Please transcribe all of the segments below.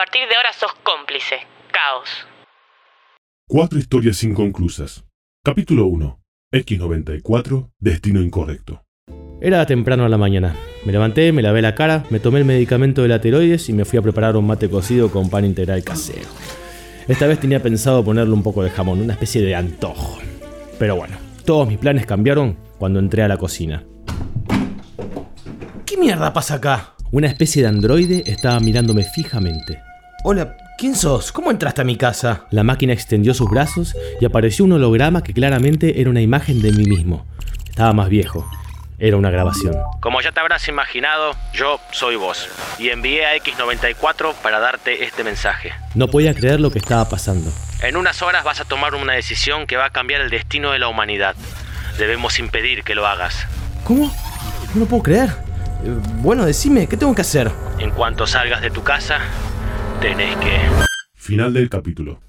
partir de ahora sos cómplice. Caos. Cuatro historias inconclusas. Capítulo 1. X94, Destino Incorrecto. Era temprano a la mañana. Me levanté, me lavé la cara, me tomé el medicamento de la tiroides y me fui a preparar un mate cocido con pan integral casero. Esta vez tenía pensado ponerle un poco de jamón, una especie de antojo. Pero bueno, todos mis planes cambiaron cuando entré a la cocina. ¿Qué mierda pasa acá? Una especie de androide estaba mirándome fijamente. Hola, ¿quién sos? ¿Cómo entraste a mi casa? La máquina extendió sus brazos y apareció un holograma que claramente era una imagen de mí mismo. Estaba más viejo. Era una grabación. Como ya te habrás imaginado, yo soy vos. Y envié a X94 para darte este mensaje. No podía creer lo que estaba pasando. En unas horas vas a tomar una decisión que va a cambiar el destino de la humanidad. Debemos impedir que lo hagas. ¿Cómo? No lo puedo creer. Eh, bueno, decime, ¿qué tengo que hacer? En cuanto salgas de tu casa, Final del capítulo.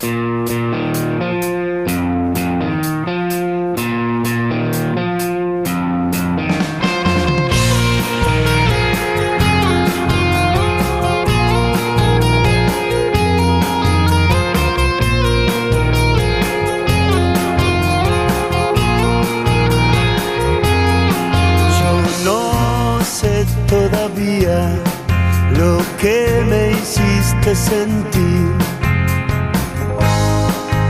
Hiciste sentir.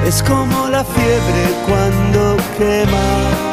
Es como la fiebre cuando quema.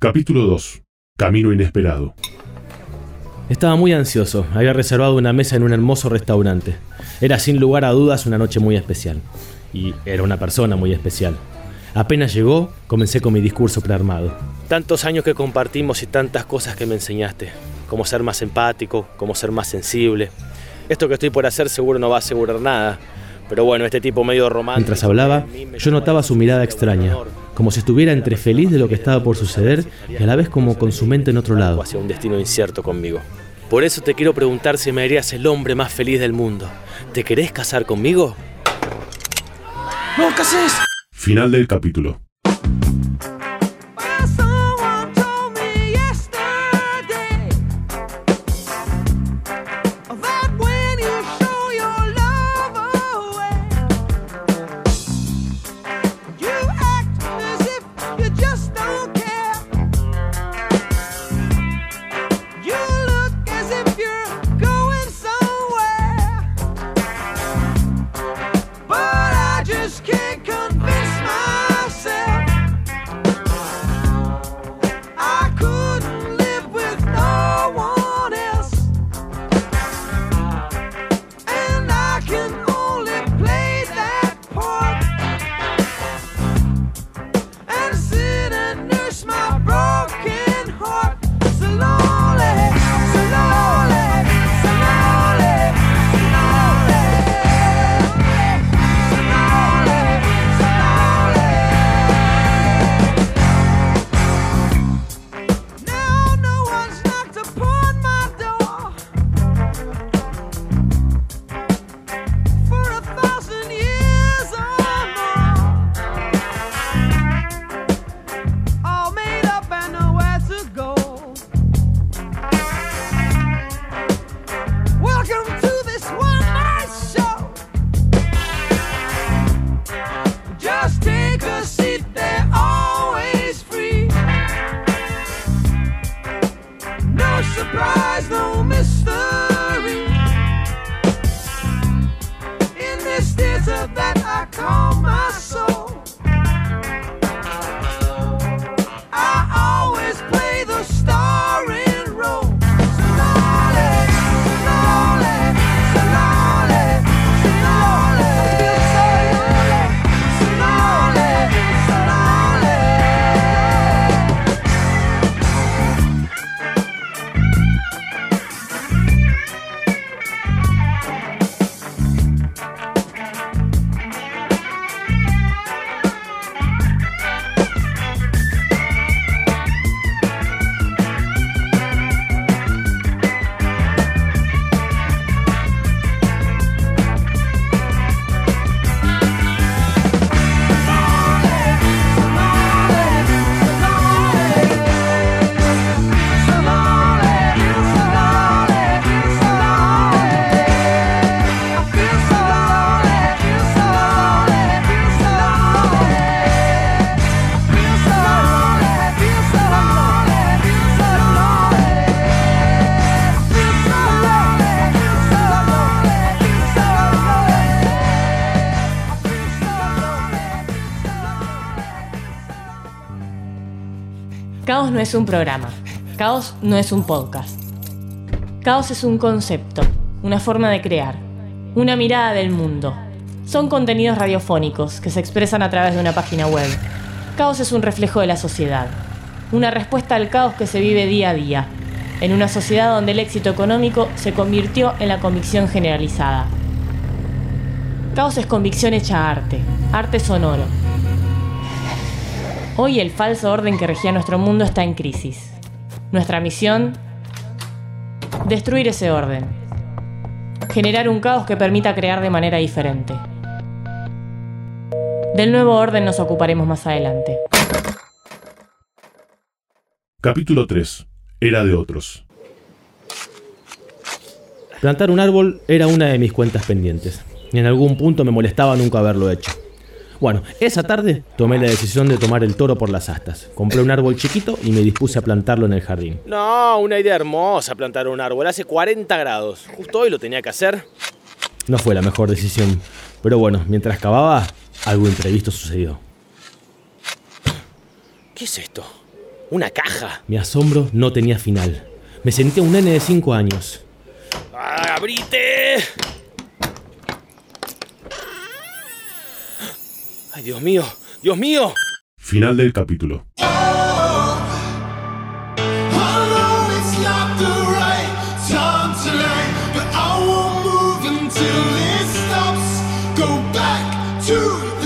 Capítulo 2. Camino inesperado. Estaba muy ansioso. Había reservado una mesa en un hermoso restaurante. Era sin lugar a dudas una noche muy especial. Y era una persona muy especial. Apenas llegó, comencé con mi discurso prearmado. Tantos años que compartimos y tantas cosas que me enseñaste. Cómo ser más empático, cómo ser más sensible. Esto que estoy por hacer seguro no va a asegurar nada. Pero bueno, este tipo medio romántico. Mientras hablaba, yo notaba su mirada extraña, como si estuviera entre feliz de lo que estaba por suceder y a la vez como con su mente en otro lado. Hacia un destino incierto conmigo. Por eso te quiero preguntar si me harías el hombre más feliz del mundo. ¿Te querés casar conmigo? ¡No, qué haces! Final del capítulo. Caos no es un programa. Caos no es un podcast. Caos es un concepto, una forma de crear, una mirada del mundo. Son contenidos radiofónicos que se expresan a través de una página web. Caos es un reflejo de la sociedad, una respuesta al caos que se vive día a día, en una sociedad donde el éxito económico se convirtió en la convicción generalizada. Caos es convicción hecha arte, arte sonoro. Hoy el falso orden que regía nuestro mundo está en crisis. Nuestra misión, destruir ese orden. Generar un caos que permita crear de manera diferente. Del nuevo orden nos ocuparemos más adelante. Capítulo 3. Era de otros. Plantar un árbol era una de mis cuentas pendientes. Y en algún punto me molestaba nunca haberlo hecho. Bueno, esa tarde tomé la decisión de tomar el toro por las astas. Compré un árbol chiquito y me dispuse a plantarlo en el jardín. No, una idea hermosa plantar un árbol. Hace 40 grados. Justo hoy lo tenía que hacer. No fue la mejor decisión. Pero bueno, mientras cavaba, algo imprevisto sucedió. ¿Qué es esto? ¿Una caja? Mi asombro no tenía final. Me sentía un nene de 5 años. ¡Ah, ¡Abrite! ¡Ay, Dios mío! ¡Dios mío! Final del capítulo. I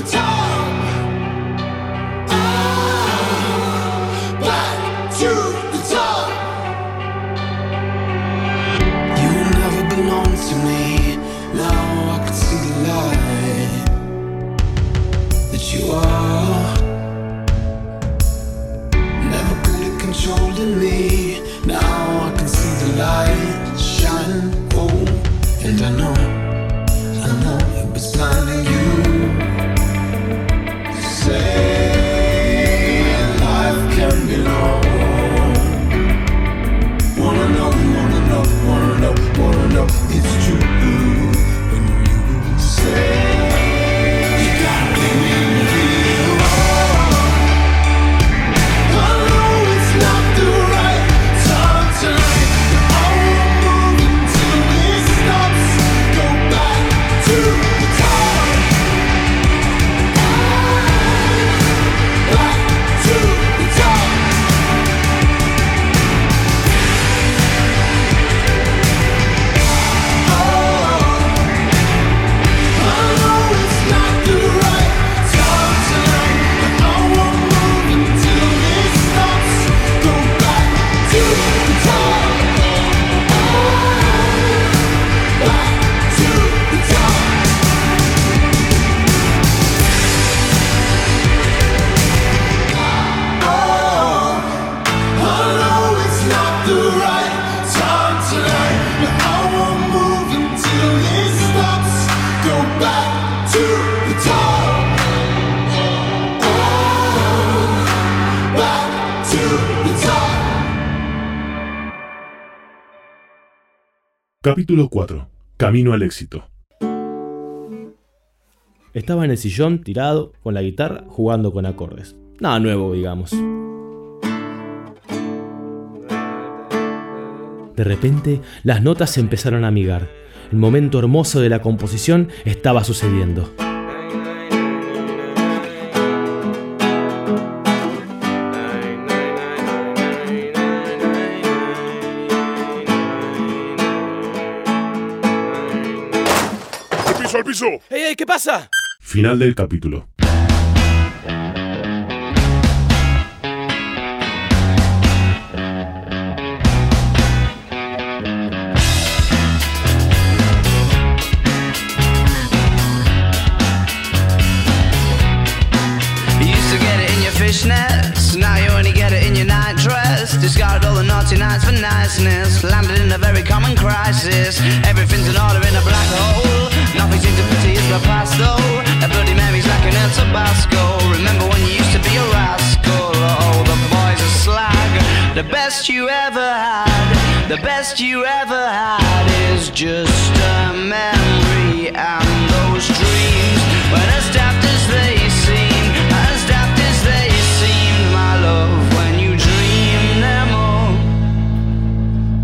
Capítulo 4. Camino al éxito. Estaba en el sillón, tirado, con la guitarra, jugando con acordes. Nada nuevo, digamos. De repente, las notas se empezaron a amigar. El momento hermoso de la composición estaba sucediendo. ¡Al piso, al piso! ¡Ey, ey! ¿Qué pasa? Final del capítulo. You used to get it in your fishnets, now you only get it in your night dress. Discarded all the naughty nights for niceness, landed in a very common crisis. Everything's in order best you ever had is just a memory and those dreams. When as as they as as they my love, when you dream them all.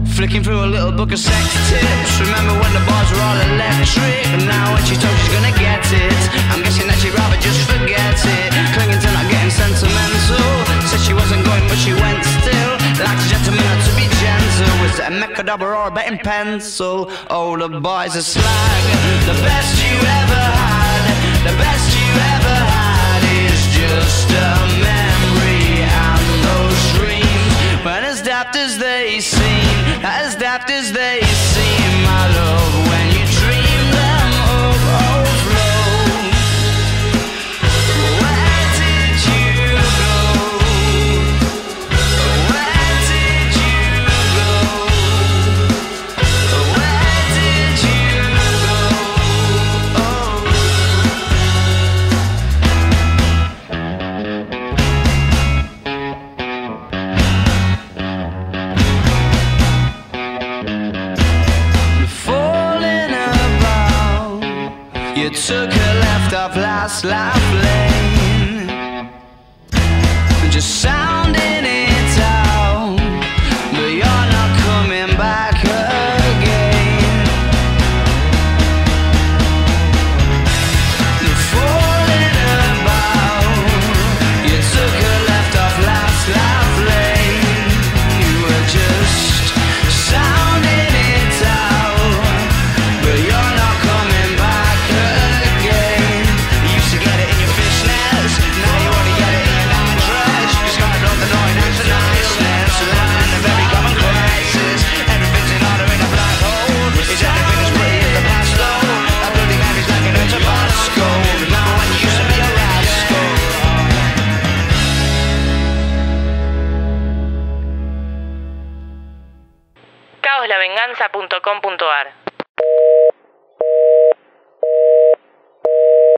Flicking through a little book of sex tips. Remember when the bars were all electric? And now when she told she's gonna get it, I'm guessing that she'd rather just forget it. Clinging to not getting sentimental. Said she wasn't going, but she went still. Like gentlemen or to be gentle With a mecha double or a betting pencil. All oh, the boys are slag The best you ever had The best you ever had Is just a